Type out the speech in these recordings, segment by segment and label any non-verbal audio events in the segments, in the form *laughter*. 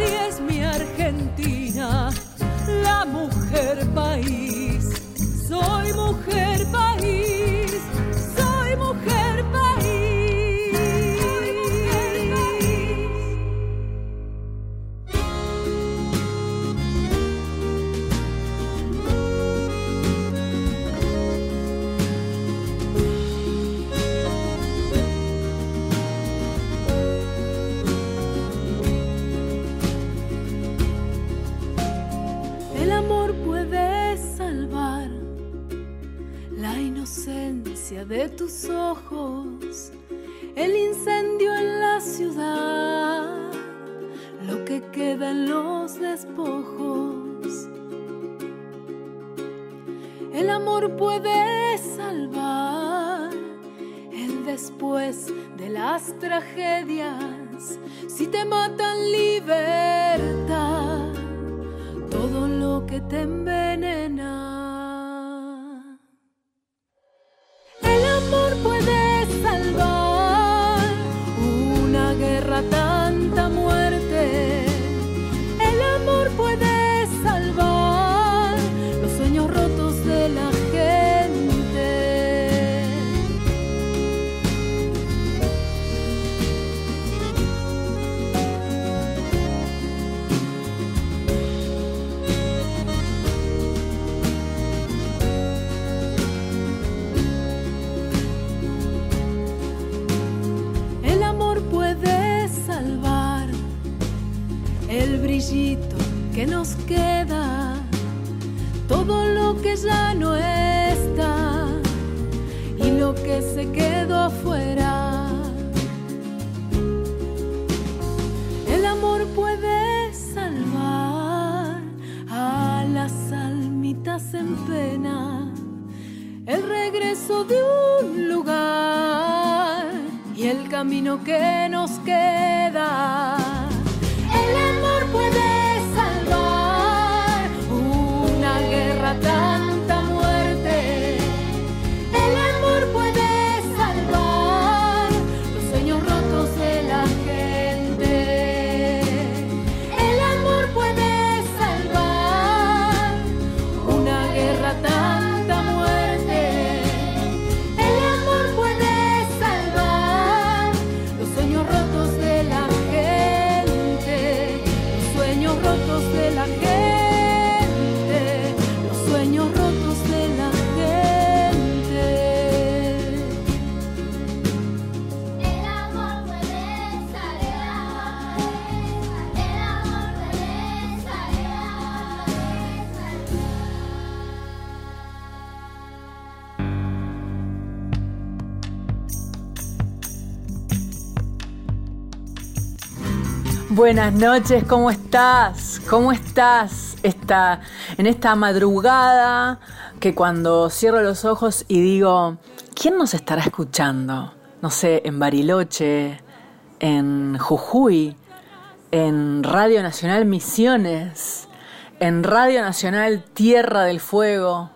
Así es mi Argentina, la mujer país. De tus ojos, el incendio en la ciudad, lo que queda en los despojos. El amor puede salvar el después de las tragedias, si te matan libertad todo lo que te envenena. Que nos queda, todo lo que ya no está y lo que se quedó afuera. El amor puede salvar a las almitas en pena, el regreso de un lugar y el camino que nos queda. Buenas noches, ¿cómo estás? ¿Cómo estás? Esta, en esta madrugada que cuando cierro los ojos y digo, ¿quién nos estará escuchando? No sé, en Bariloche, en Jujuy, en Radio Nacional Misiones, en Radio Nacional Tierra del Fuego.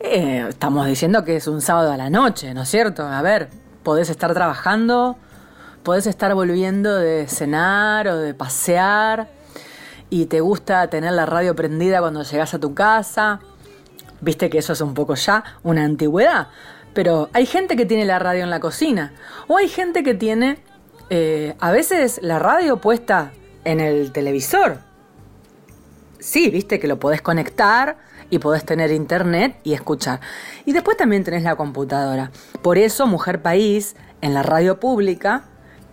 Eh, estamos diciendo que es un sábado a la noche, ¿no es cierto? A ver, podés estar trabajando, podés estar volviendo de cenar o de pasear y te gusta tener la radio prendida cuando llegas a tu casa. Viste que eso es un poco ya una antigüedad. Pero hay gente que tiene la radio en la cocina. O hay gente que tiene eh, a veces la radio puesta en el televisor. Sí, viste que lo podés conectar y podés tener internet y escuchar. Y después también tenés la computadora. Por eso Mujer País en la radio pública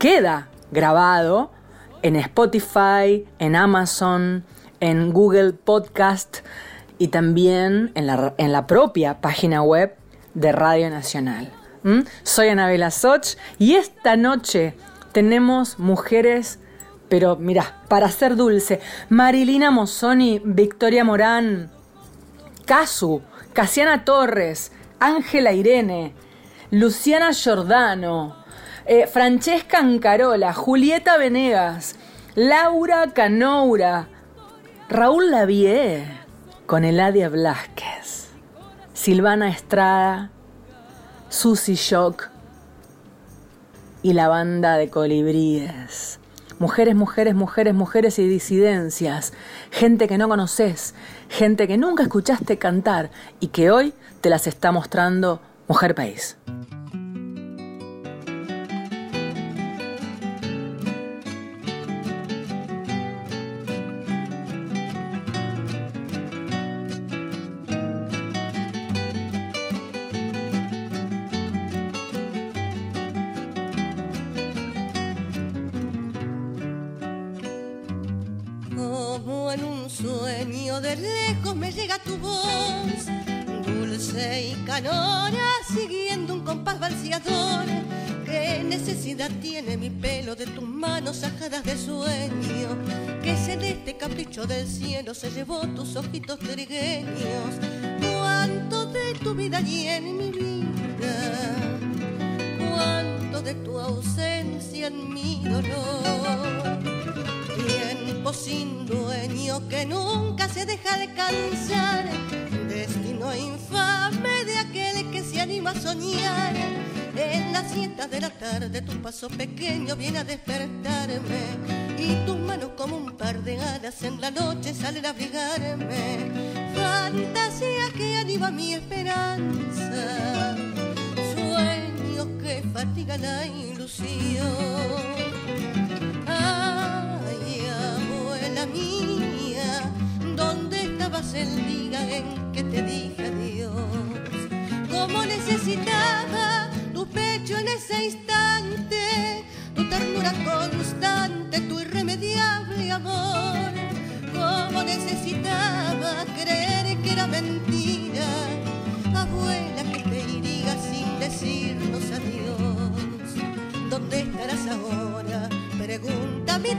queda grabado en Spotify, en Amazon, en Google Podcast y también en la, en la propia página web de Radio Nacional. ¿Mm? Soy Anabela Soch y esta noche tenemos mujeres, pero mira, para ser dulce, Marilina Mozzoni, Victoria Morán, Casu, Casiana Torres, Ángela Irene, Luciana Giordano, eh, Francesca Ancarola, Julieta Venegas, Laura Canoura, Raúl Lavie, con Eladia Blasquez, Silvana Estrada, Susy Shock y la banda de colibríes. Mujeres, mujeres, mujeres, mujeres y disidencias. Gente que no conoces, gente que nunca escuchaste cantar y que hoy te las está mostrando Mujer País. Del cielo se llevó tus ojitos trigueños. ¿Cuánto de tu vida hay en mi vida? ¿Cuánto de tu ausencia en mi dolor? Tiempo sin dueño que nunca se deja alcanzar, destino infame de aquel que se anima a soñar. En la siesta de la tarde tu paso pequeño viene a despertarme la noche salen a abrigarme. Fantasía que anima mi esperanza, sueños que fatiga la ilusión. Ay, abuela mía, ¿dónde estabas el día en que te dije adiós? Cómo necesitaba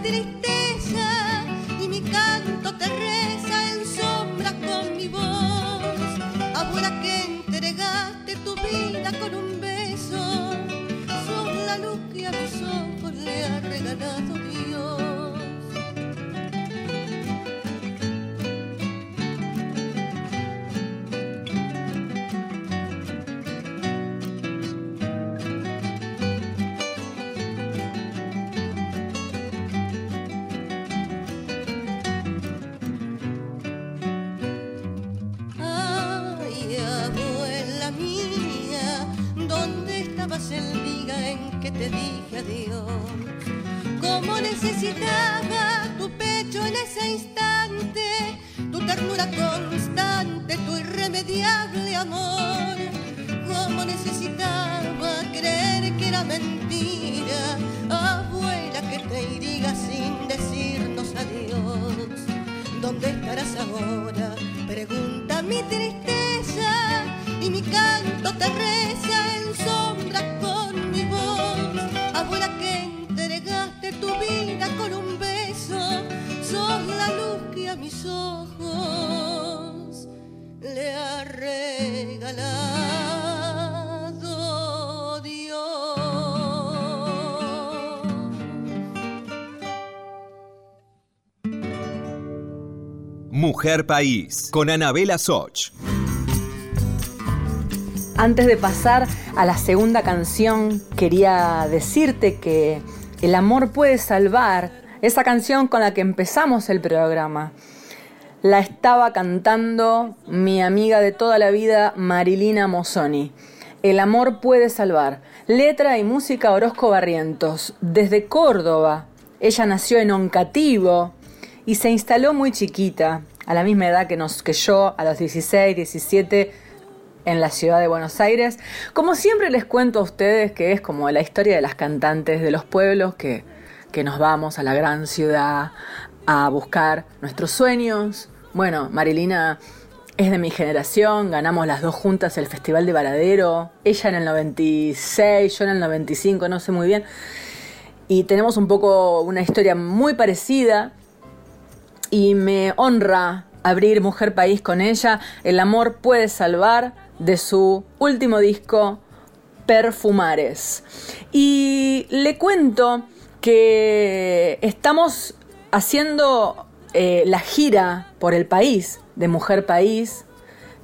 triste. Mujer País, con Anabela Soch. Antes de pasar a la segunda canción, quería decirte que El amor puede salvar, esa canción con la que empezamos el programa, la estaba cantando mi amiga de toda la vida, Marilina Mozzoni. El amor puede salvar. Letra y música Orozco Barrientos, desde Córdoba. Ella nació en Oncativo y se instaló muy chiquita, a la misma edad que, nos, que yo, a los 16, 17, en la ciudad de Buenos Aires. Como siempre les cuento a ustedes que es como la historia de las cantantes de los pueblos que, que nos vamos a la gran ciudad a buscar nuestros sueños. Bueno, Marilina es de mi generación, ganamos las dos juntas el Festival de Varadero, ella en el 96, yo en el 95, no sé muy bien. Y tenemos un poco una historia muy parecida y me honra abrir Mujer País con ella. El amor puede salvar de su último disco, Perfumares. Y le cuento que estamos haciendo eh, la gira por el país de Mujer País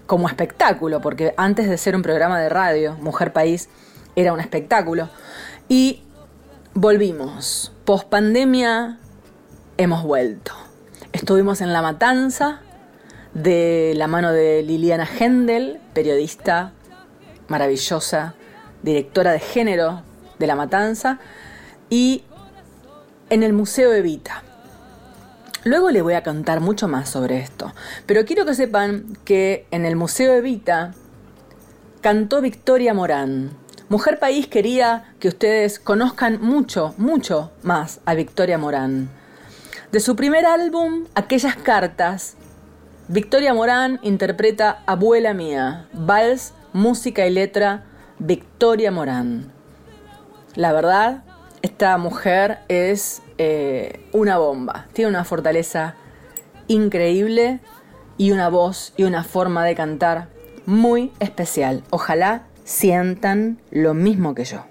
como espectáculo, porque antes de ser un programa de radio, Mujer País era un espectáculo. Y volvimos. Post pandemia hemos vuelto. Estuvimos en La Matanza de la mano de Liliana Hendel, periodista maravillosa, directora de género de La Matanza, y en el Museo Evita. Luego les voy a contar mucho más sobre esto, pero quiero que sepan que en el Museo Evita cantó Victoria Morán. Mujer País quería que ustedes conozcan mucho, mucho más a Victoria Morán. De su primer álbum, Aquellas Cartas, Victoria Morán interpreta Abuela Mía, vals, música y letra, Victoria Morán. La verdad, esta mujer es eh, una bomba, tiene una fortaleza increíble y una voz y una forma de cantar muy especial. Ojalá sientan lo mismo que yo.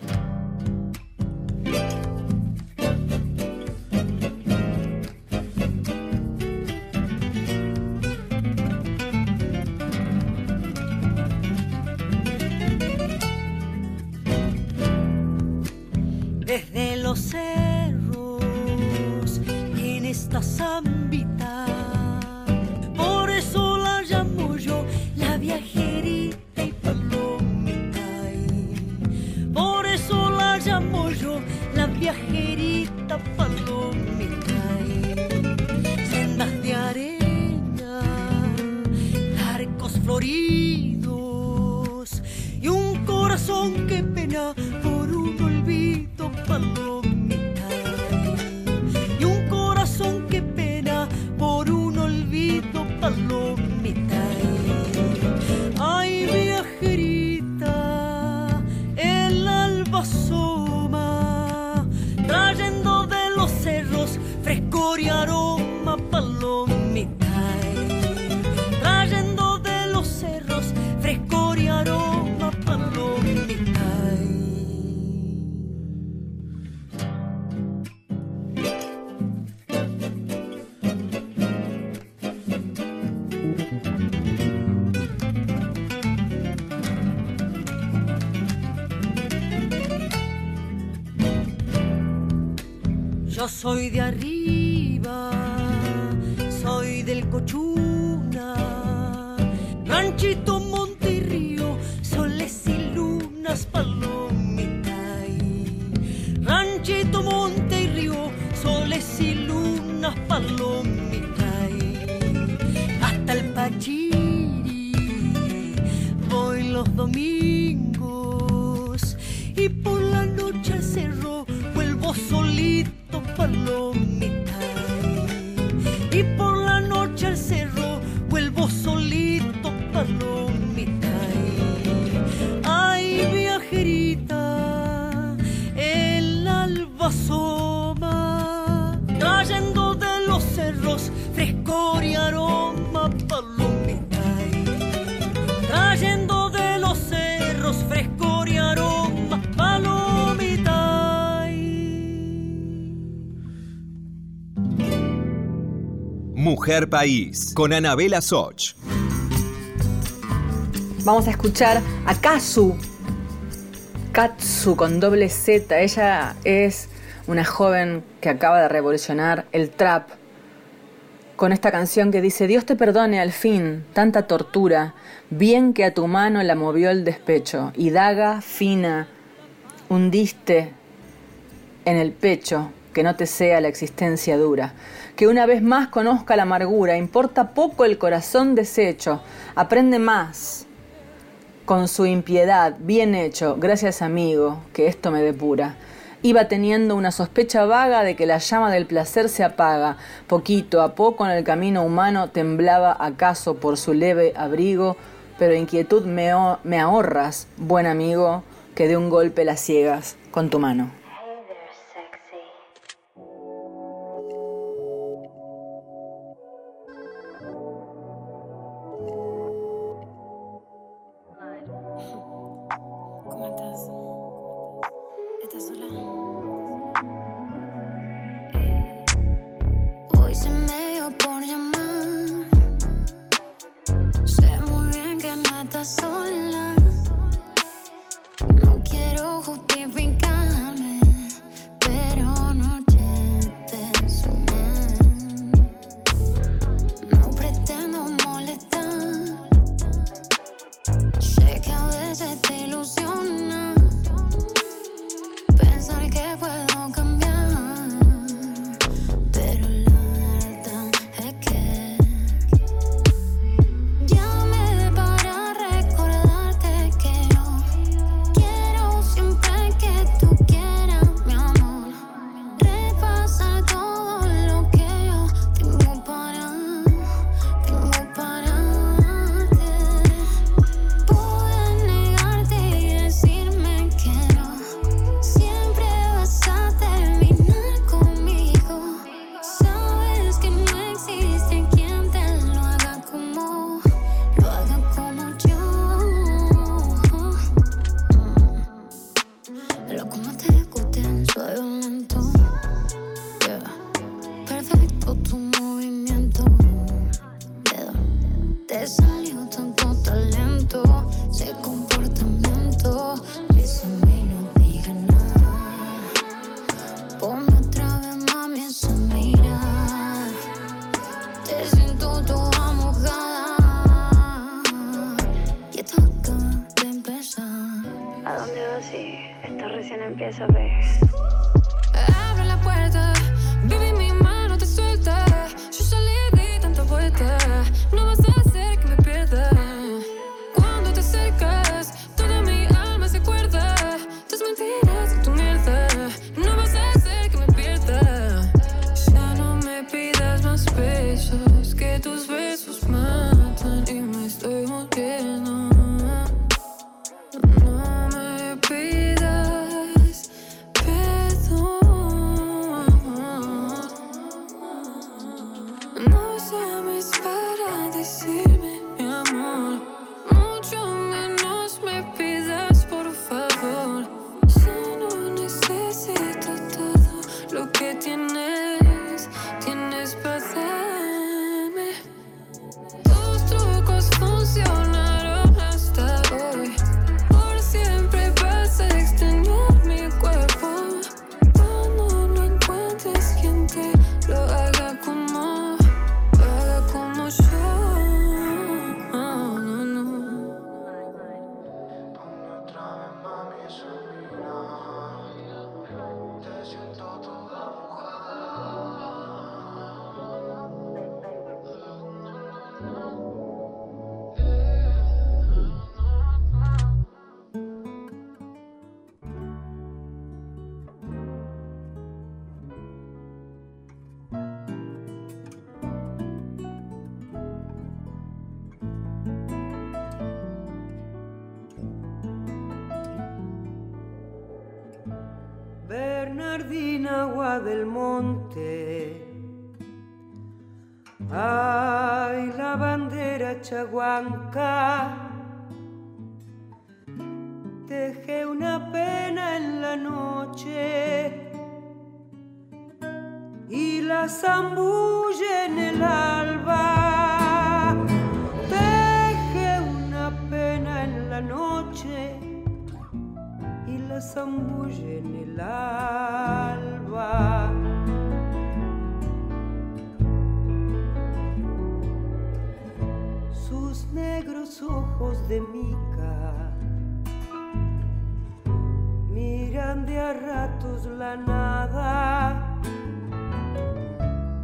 Mujer País con Anabela Soch. Vamos a escuchar a Kazu. Katsu con doble Z. Ella es una joven que acaba de revolucionar el trap con esta canción que dice, Dios te perdone al fin tanta tortura, bien que a tu mano la movió el despecho, y daga fina hundiste en el pecho, que no te sea la existencia dura, que una vez más conozca la amargura, importa poco el corazón deshecho, aprende más con su impiedad, bien hecho, gracias amigo, que esto me depura. Iba teniendo una sospecha vaga de que la llama del placer se apaga. Poquito a poco en el camino humano temblaba acaso por su leve abrigo, pero inquietud me, ahorras, buen amigo, que de un golpe la ciegas con tu mano. Chaguanca. Dejé una pena en la noche y la zambulle en el alba. Dejé una pena en la noche y la zambulle en el alba. Negros ojos de mica. Miran de a ratos la nada,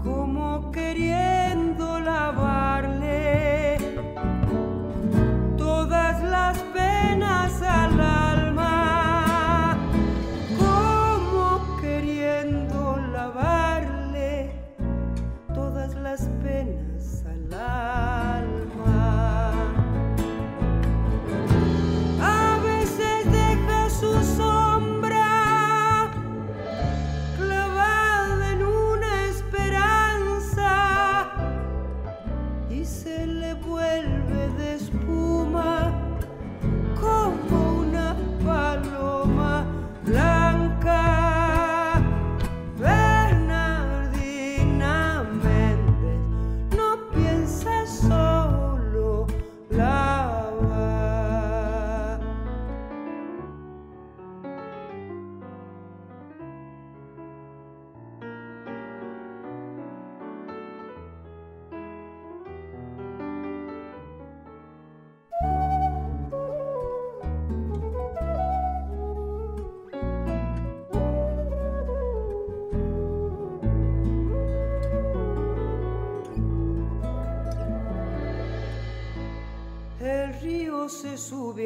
como queriendo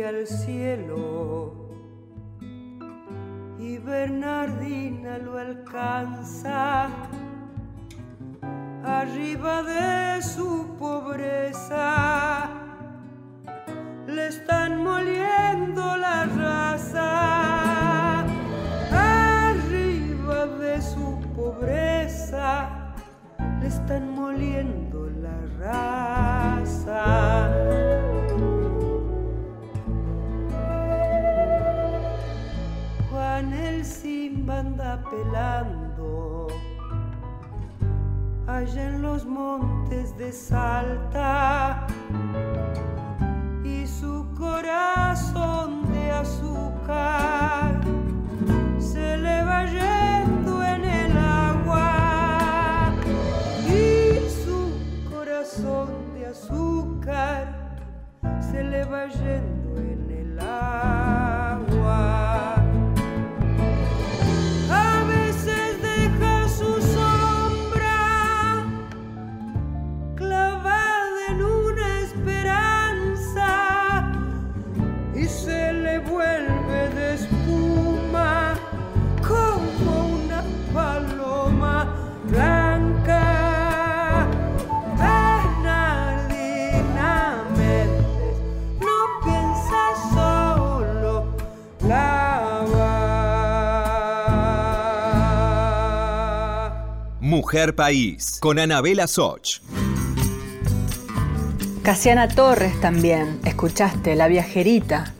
al cielo y Bernardina lo alcanza arriba de su pobreza. Le están moliendo la raza arriba de su pobreza. Le están moliendo la raza. Anda pelando allá en los montes de Salta. Y su corazón de azúcar se le va yendo en el agua. Y su corazón de azúcar se le va yendo Mujer País, con Anabela Soch. Casiana Torres también, escuchaste, La Viajerita,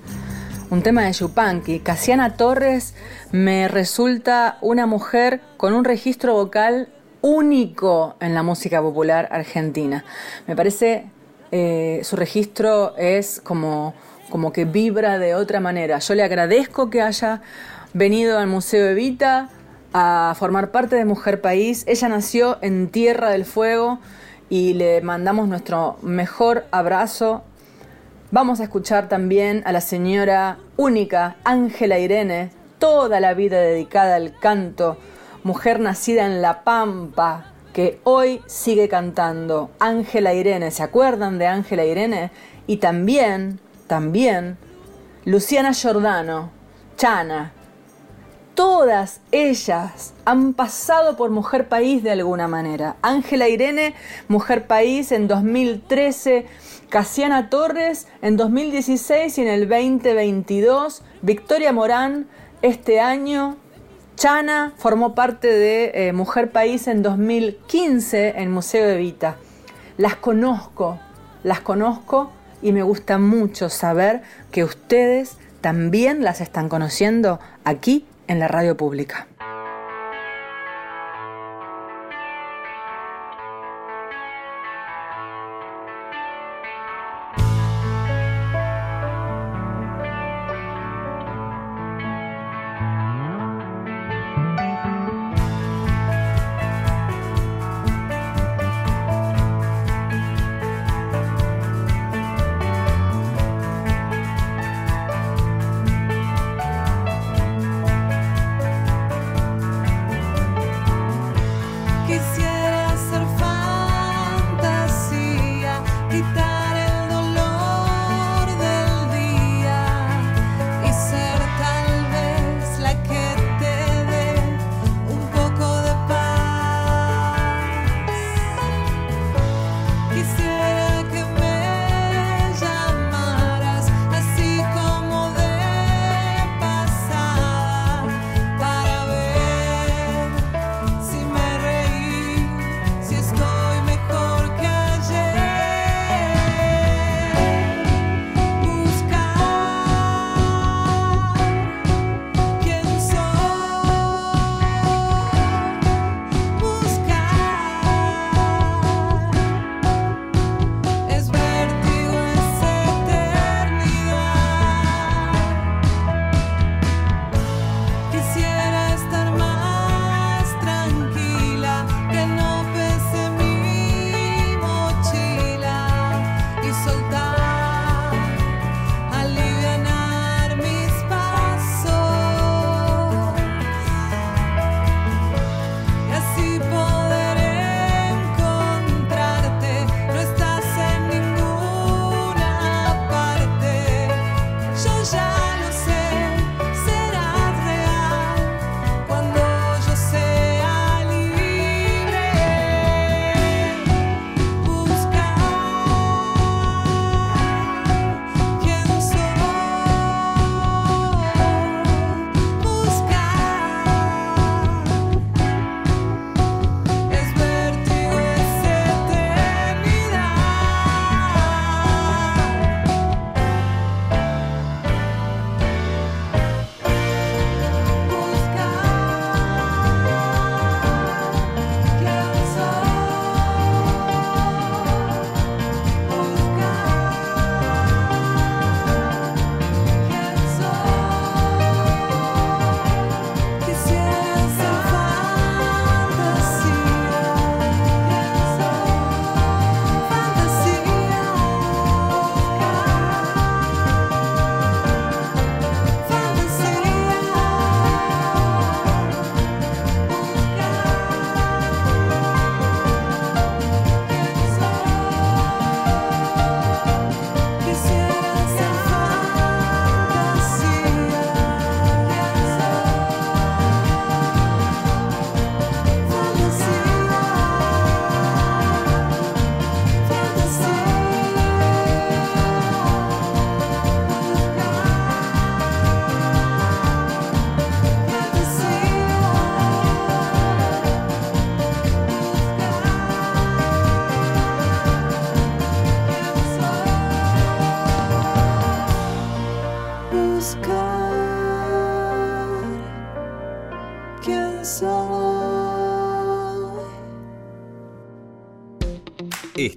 un tema de Yupanqui. Casiana Torres me resulta una mujer con un registro vocal único en la música popular argentina. Me parece eh, su registro es como, como que vibra de otra manera. Yo le agradezco que haya venido al Museo Evita a formar parte de Mujer País. Ella nació en Tierra del Fuego y le mandamos nuestro mejor abrazo. Vamos a escuchar también a la señora única Ángela Irene, toda la vida dedicada al canto, mujer nacida en La Pampa, que hoy sigue cantando. Ángela Irene, ¿se acuerdan de Ángela Irene? Y también, también, Luciana Giordano, Chana, todas ellas han pasado por Mujer País de alguna manera. Ángela Irene, Mujer País en 2013, Casiana Torres en 2016 y en el 2022, Victoria Morán este año, Chana formó parte de eh, Mujer País en 2015 en Museo de Vita. Las conozco, las conozco y me gusta mucho saber que ustedes también las están conociendo aquí en la radio pública.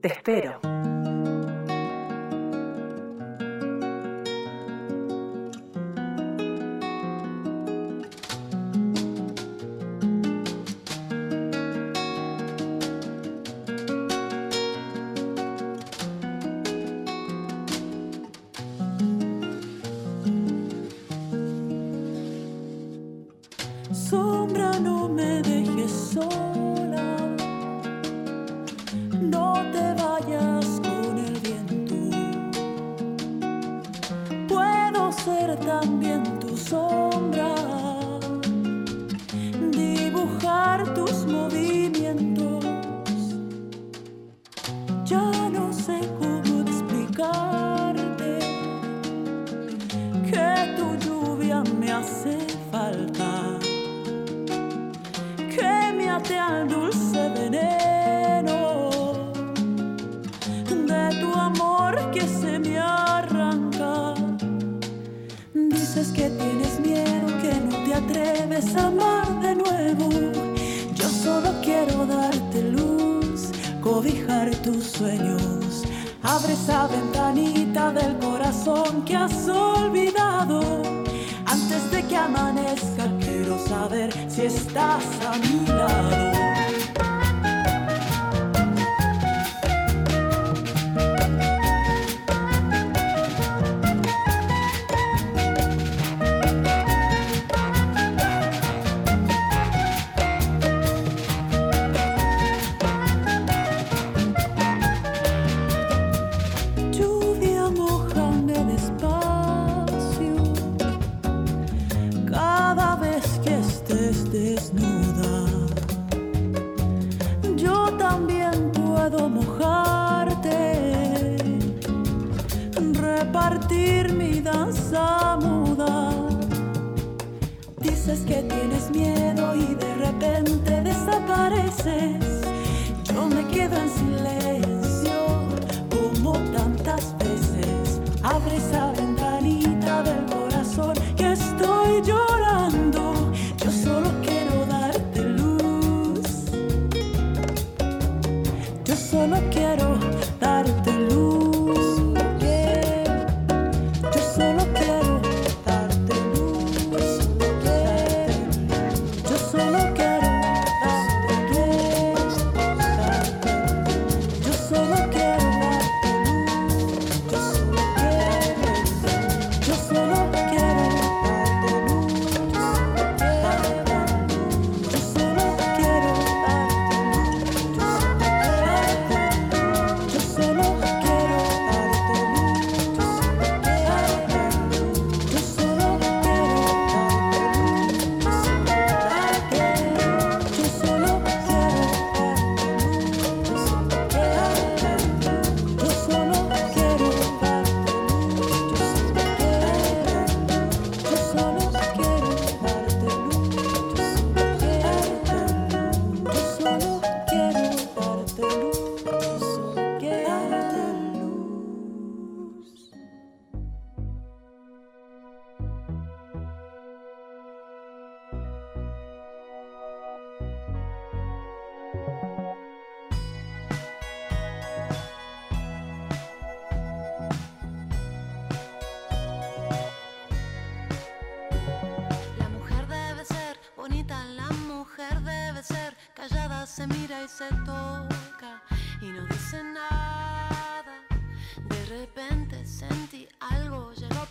Te espero.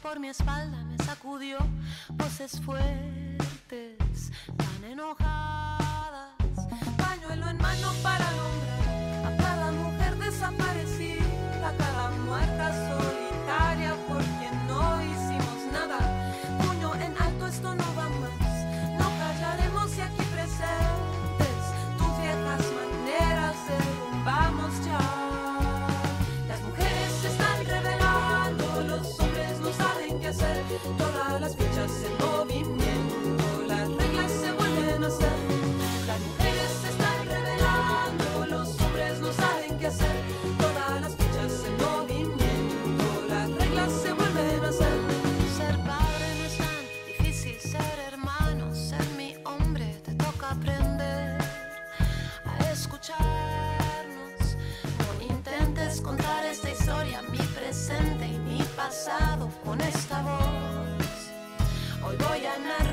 por mi espalda me sacudió voces fuertes, tan enojadas. Pañuelo en mano para alumbrar a cada mujer desaparecida, a cada muerta sola. Hoy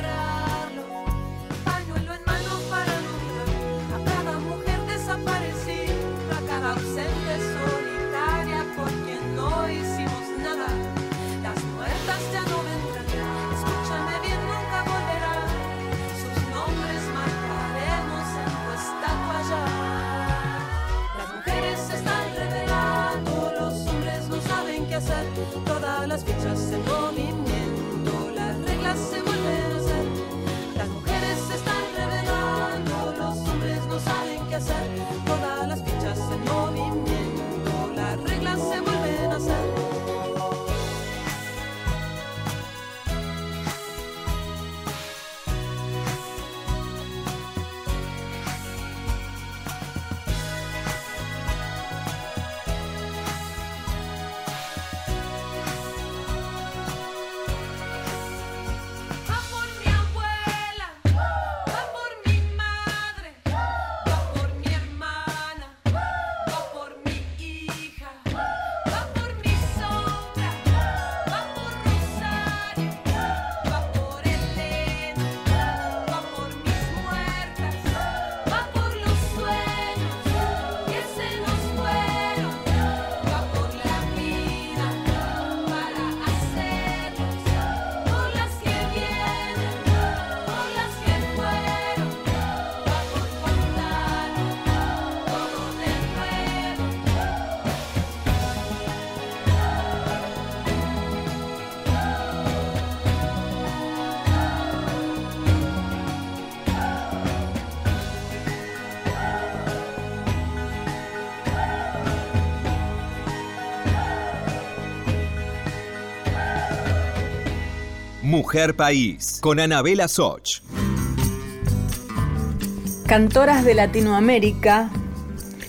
Mujer País, con Anabela Soch. Cantoras de Latinoamérica,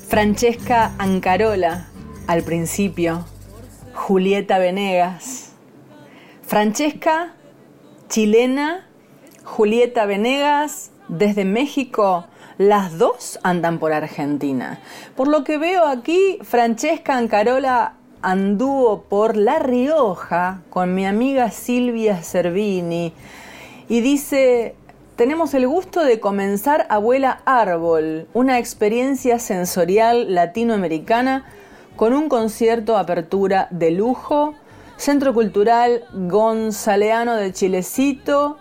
Francesca Ancarola, al principio, Julieta Venegas. Francesca, chilena, Julieta Venegas, desde México, las dos andan por Argentina. Por lo que veo aquí, Francesca Ancarola anduvo por La Rioja con mi amiga Silvia Cervini y dice, tenemos el gusto de comenzar Abuela Árbol, una experiencia sensorial latinoamericana con un concierto apertura de lujo, Centro Cultural Gonzaleano de Chilecito.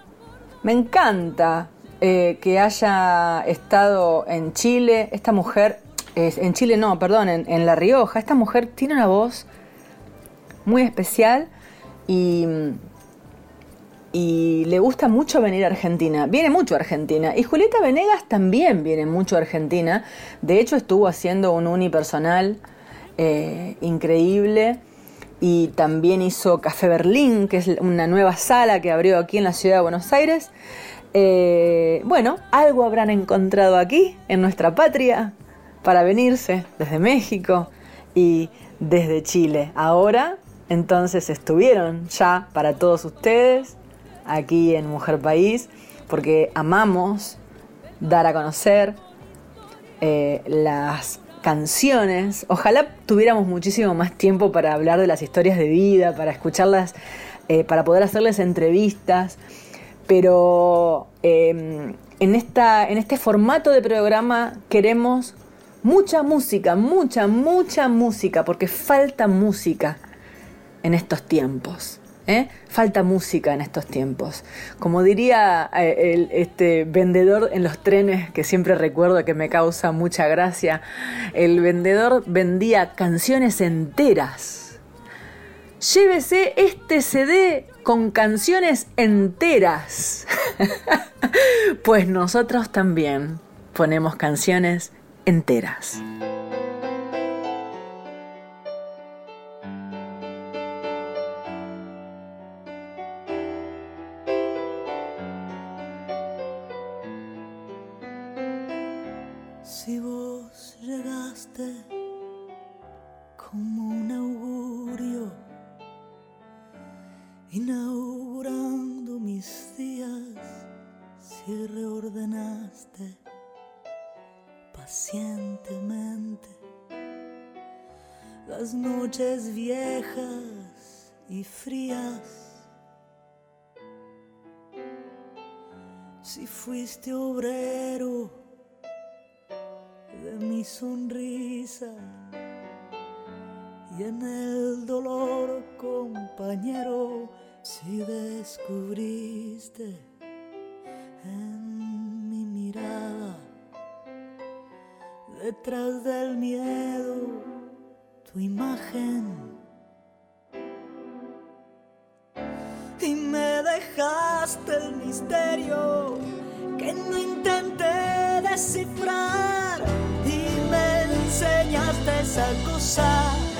Me encanta eh, que haya estado en Chile. Esta mujer, en Chile no, perdón, en, La Rioja. Esta mujer tiene una voz muy especial y, y le gusta mucho venir a Argentina. Viene mucho a Argentina. Y Julieta Venegas también viene mucho a Argentina. De hecho, estuvo haciendo un unipersonal eh, increíble. Y también hizo Café Berlín, que es una nueva sala que abrió aquí en la ciudad de Buenos Aires. Eh, bueno, algo habrán encontrado aquí, en nuestra patria, para venirse desde México y desde Chile. Ahora, entonces, estuvieron ya para todos ustedes aquí en Mujer País, porque amamos dar a conocer eh, las canciones. Ojalá tuviéramos muchísimo más tiempo para hablar de las historias de vida, para escucharlas, eh, para poder hacerles entrevistas. Pero eh, en, esta, en este formato de programa queremos mucha música, mucha, mucha música, porque falta música en estos tiempos. ¿eh? Falta música en estos tiempos. Como diría eh, el- este vendedor en los trenes, que siempre recuerdo que me causa mucha gracia, el vendedor vendía canciones enteras. Llévese este CD con canciones enteras. *laughs* pues nosotros también ponemos canciones enteras. Noches viejas y frías. Si fuiste obrero de mi sonrisa y en el dolor compañero, si descubriste en mi mirada detrás del miedo tu imagen. Y me dejaste el misterio que no intenté descifrar. Y me enseñaste esa cosa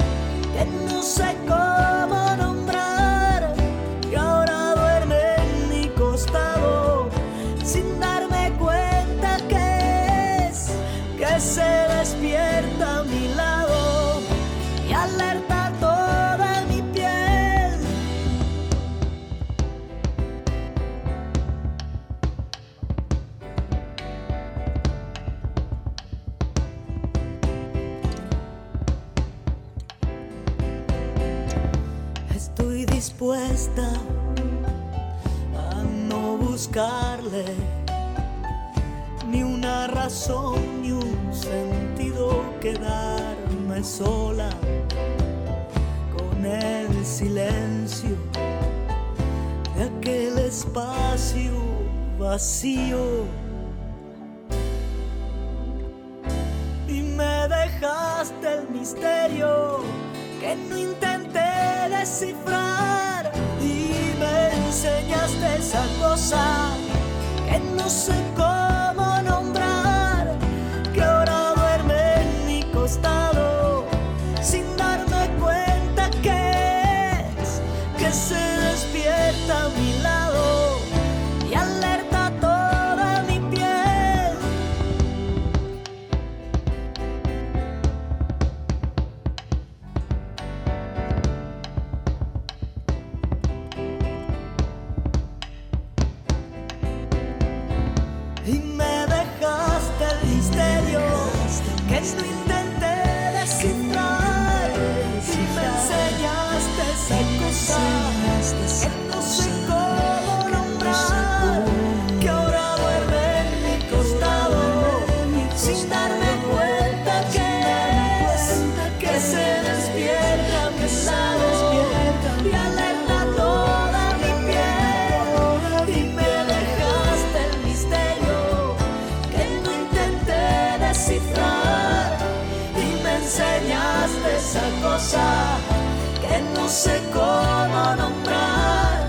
sé cómo nombrar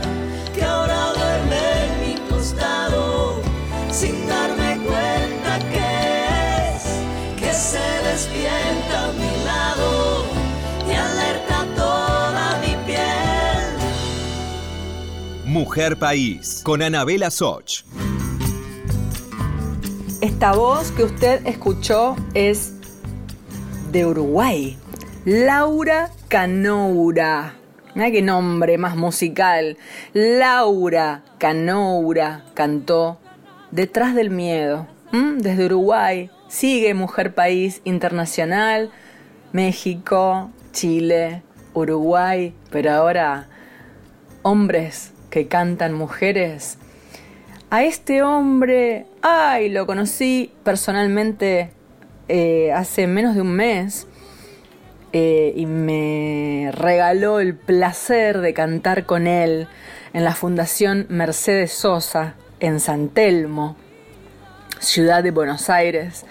que ahora duerme en mi costado sin darme cuenta que es que se despierta a mi lado y alerta toda mi piel Mujer País, con Anabela Soch. Esta voz que usted escuchó es de Uruguay, Laura Canoura. Mira qué nombre más musical. Laura Canoura cantó Detrás del Miedo. Desde Uruguay. Sigue Mujer País Internacional. México, Chile, Uruguay. Pero ahora hombres que cantan mujeres. A este hombre, ay, lo conocí personalmente eh, hace menos de un mes eh, y me regaló el placer de cantar con él en la Fundación Mercedes Sosa en San Telmo, ciudad de Buenos Aires,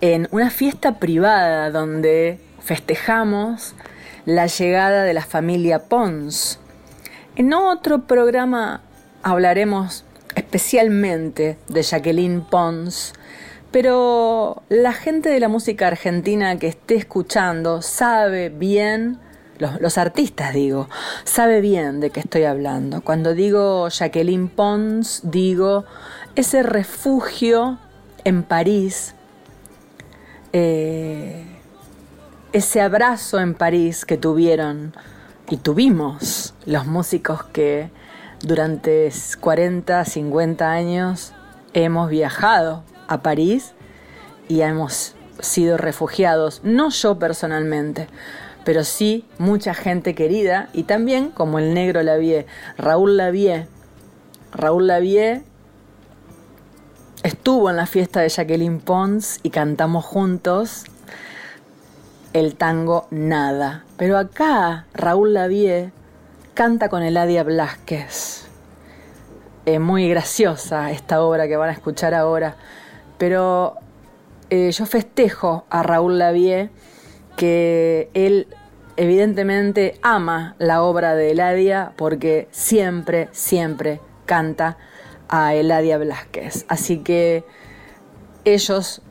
en una fiesta privada donde festejamos la llegada de la familia Pons. En otro programa hablaremos especialmente de Jacqueline Pons, pero la gente de la música argentina que esté escuchando sabe bien, los, artistas digo, sabe bien de qué estoy hablando. Cuando digo Jacqueline Pons, digo ese refugio en París, eh, ese abrazo en París que tuvieron y tuvimos los músicos que durante 40, 50 años hemos viajado a París y hemos sido refugiados, no yo personalmente, pero sí mucha gente querida y también como el negro Lavie, Raúl Lavie. Raúl Lavie estuvo en la fiesta de Jacqueline Pons y cantamos juntos el tango Nada. Pero acá Raúl Lavie canta con Eladia Blasquez. Es muy graciosa esta obra que van a escuchar ahora, pero eh, yo festejo a Raúl Lavie que él evidentemente ama la obra de Eladia porque siempre, siempre canta a Eladia Blasquez. Así que ellos,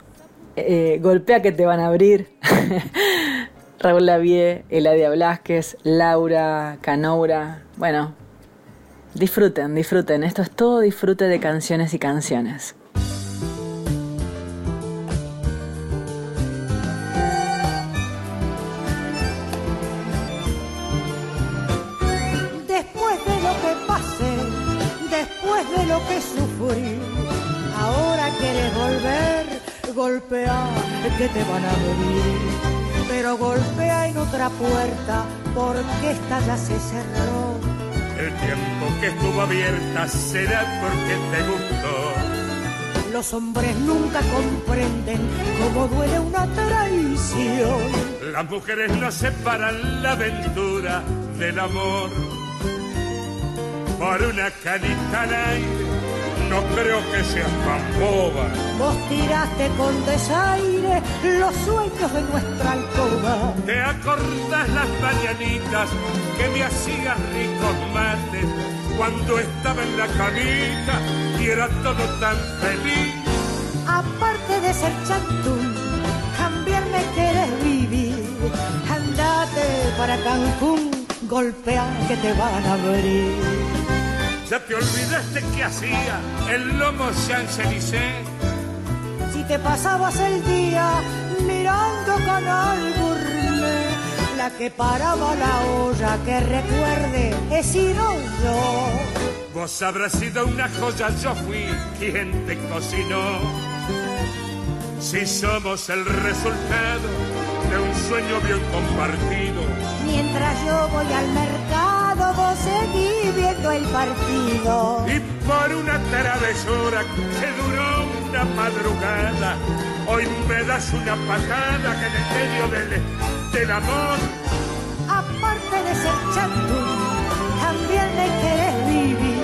eh, golpea que te van a abrir. *laughs* Raúl Lavie, Eladia Blasquez, Laura Canoura. Bueno, disfruten, disfruten. Esto es todo disfrute de canciones y canciones. Que te van a abrir. Pero golpea en otra puerta porque esta ya se cerró. El tiempo que estuvo abierta será porque te gustó. Los hombres nunca comprenden cómo duele una traición. Las mujeres no separan la aventura del amor. Por una canita al aire, no creo que seas tan boba. Vos tiraste con desaire los sueños de nuestra alcoba. ¿Te acordás las mañanitas que me hacías ricos mates cuando estaba en la camita y era todo tan feliz? Aparte de ser chantún, también me quieres vivir. Andate para Cancún, golpea que te van a abrir. ¿Ya te olvidaste que hacía el lomo Champs-Élysées? Si te pasabas el día mirando Canal Gourmet, la que paraba la olla que recuerde he sido yo. Vos habrás sido una joya, yo fui quien te cocinó. Si somos el resultado de un sueño bien compartido, Mientras yo voy al mercado, vos seguís viendo el partido. y por una travesura que duró una madrugada, hoy me das una patada que en el medio del, del amor Aparte de ser chantún, también me querés vivir.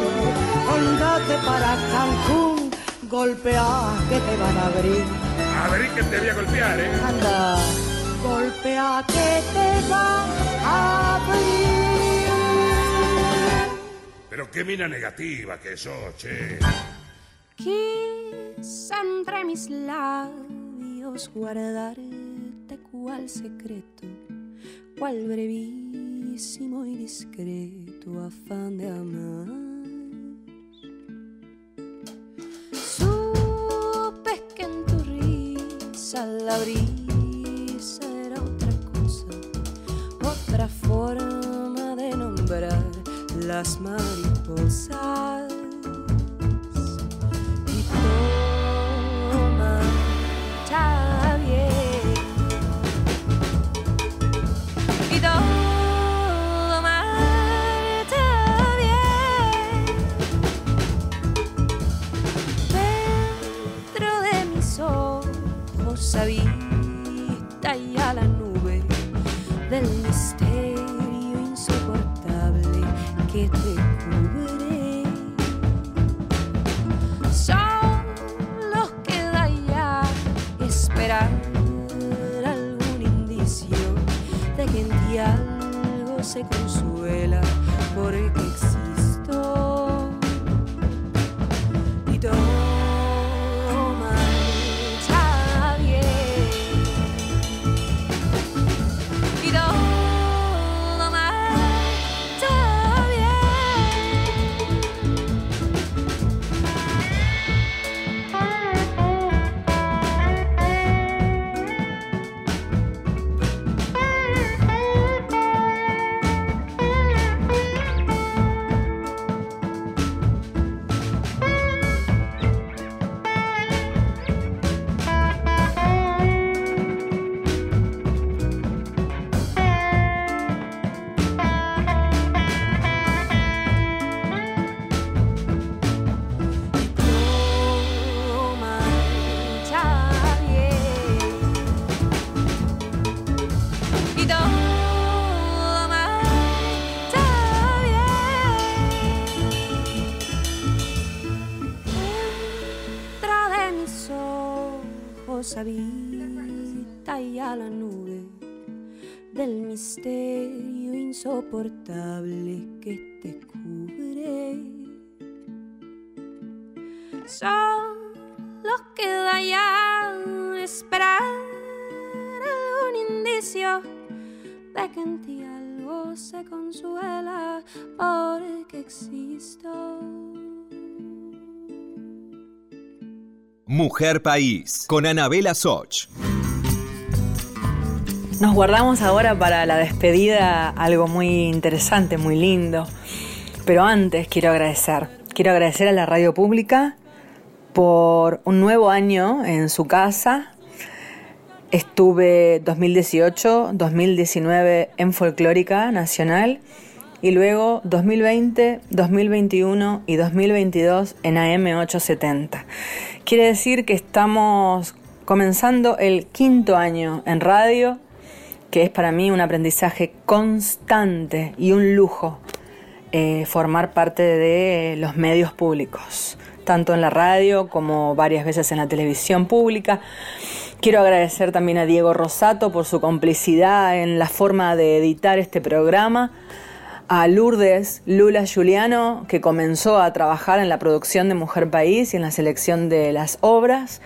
Andate para Cancún, golpea que te van a abrir. A ver que te voy a golpear, ¿eh? Anda, golpea que te va a abrir. Pero qué mina negativa que sos, che. Quise entre mis labios guardarte cual secreto, cual brevísimo y discreto afán de amar. Supe que en tu risa la brisa era otra cosa, otra forma de nombrar las mariposas de que en ti algo se consuela porque existo. Mujer País, con Anabela Soch. Nos guardamos ahora para la despedida algo muy interesante, muy lindo. Pero antes quiero agradecer. Quiero agradecer a la radio pública por un nuevo año en su casa. Estuve 2018, 2019 en Folclórica Nacional y luego 2020, 2021 y 2022 en AM870. Quiere decir que estamos comenzando el quinto año en radio, que es para mí un aprendizaje constante y un lujo eh, formar parte de los medios públicos, tanto en la radio como varias veces en la televisión pública. Quiero agradecer también a Diego Rosato por su complicidad en la forma de editar este programa, a Lourdes Lula Juliano, que comenzó a trabajar en la producción de Mujer País y en la selección de las obras,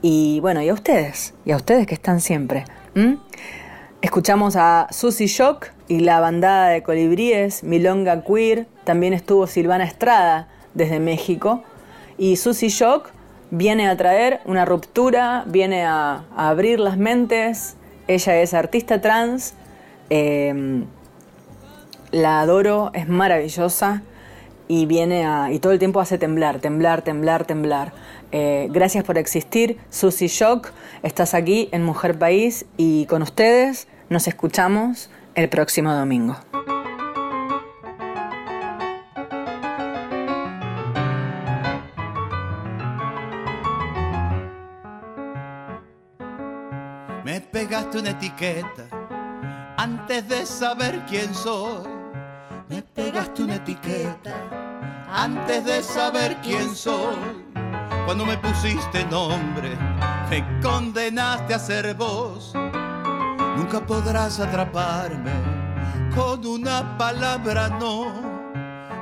y bueno, y a ustedes, y a ustedes que están siempre. Escuchamos a Susy Shock y la bandada de colibríes, Milonga Queer, también estuvo Silvana Estrada desde México, y Susy Shock viene a traer una ruptura, viene a, abrir las mentes, ella es artista trans, eh, la adoro, es maravillosa y viene a. y todo el tiempo hace temblar, temblar, temblar, temblar. Eh, gracias por existir, Susy Shock. Estás aquí en Mujer País y con ustedes nos escuchamos el próximo domingo. Pegaste una etiqueta antes de saber quién soy. Me pegaste una etiqueta antes de saber quién soy. Cuando me pusiste nombre, me condenaste a ser vos. Nunca podrás atraparme con una palabra, no.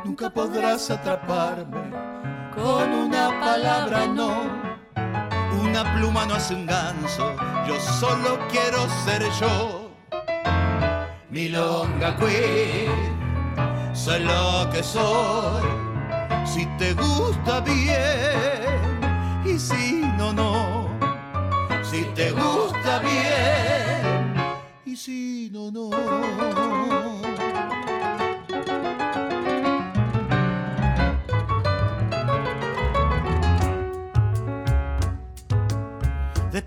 Nunca podrás atraparme con una palabra, no. Una pluma no hace un ganso, yo solo quiero ser yo. Milonga queer, soy lo que soy. Si te gusta bien, y si no, no. Si te gusta bien, y si no, no.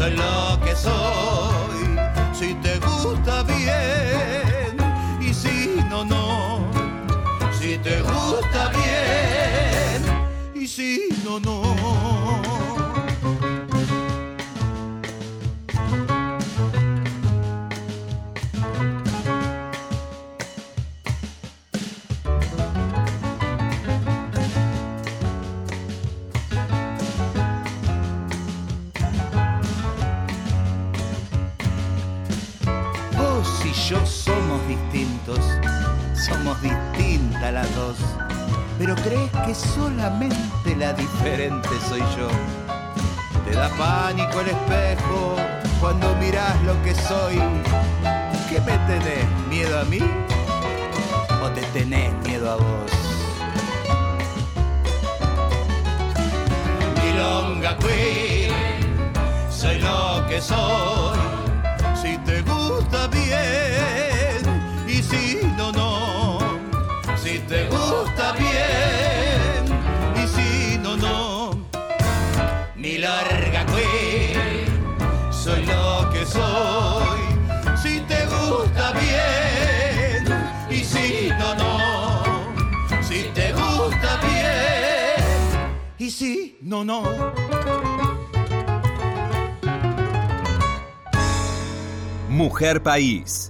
soy lo distintas las dos, pero crees que solamente la diferente soy yo. Te da pánico el espejo cuando mirás lo que soy. ¿Qué me tenés? ¿Miedo a mí? ¿O te tenés miedo a vos? Milonga Queen, soy lo que soy. Si te gusta bien Si te gusta bien y si no, no. Mi larga que soy lo que soy. Si te gusta bien y si no, no. Si te gusta bien y si no, no. Mujer País.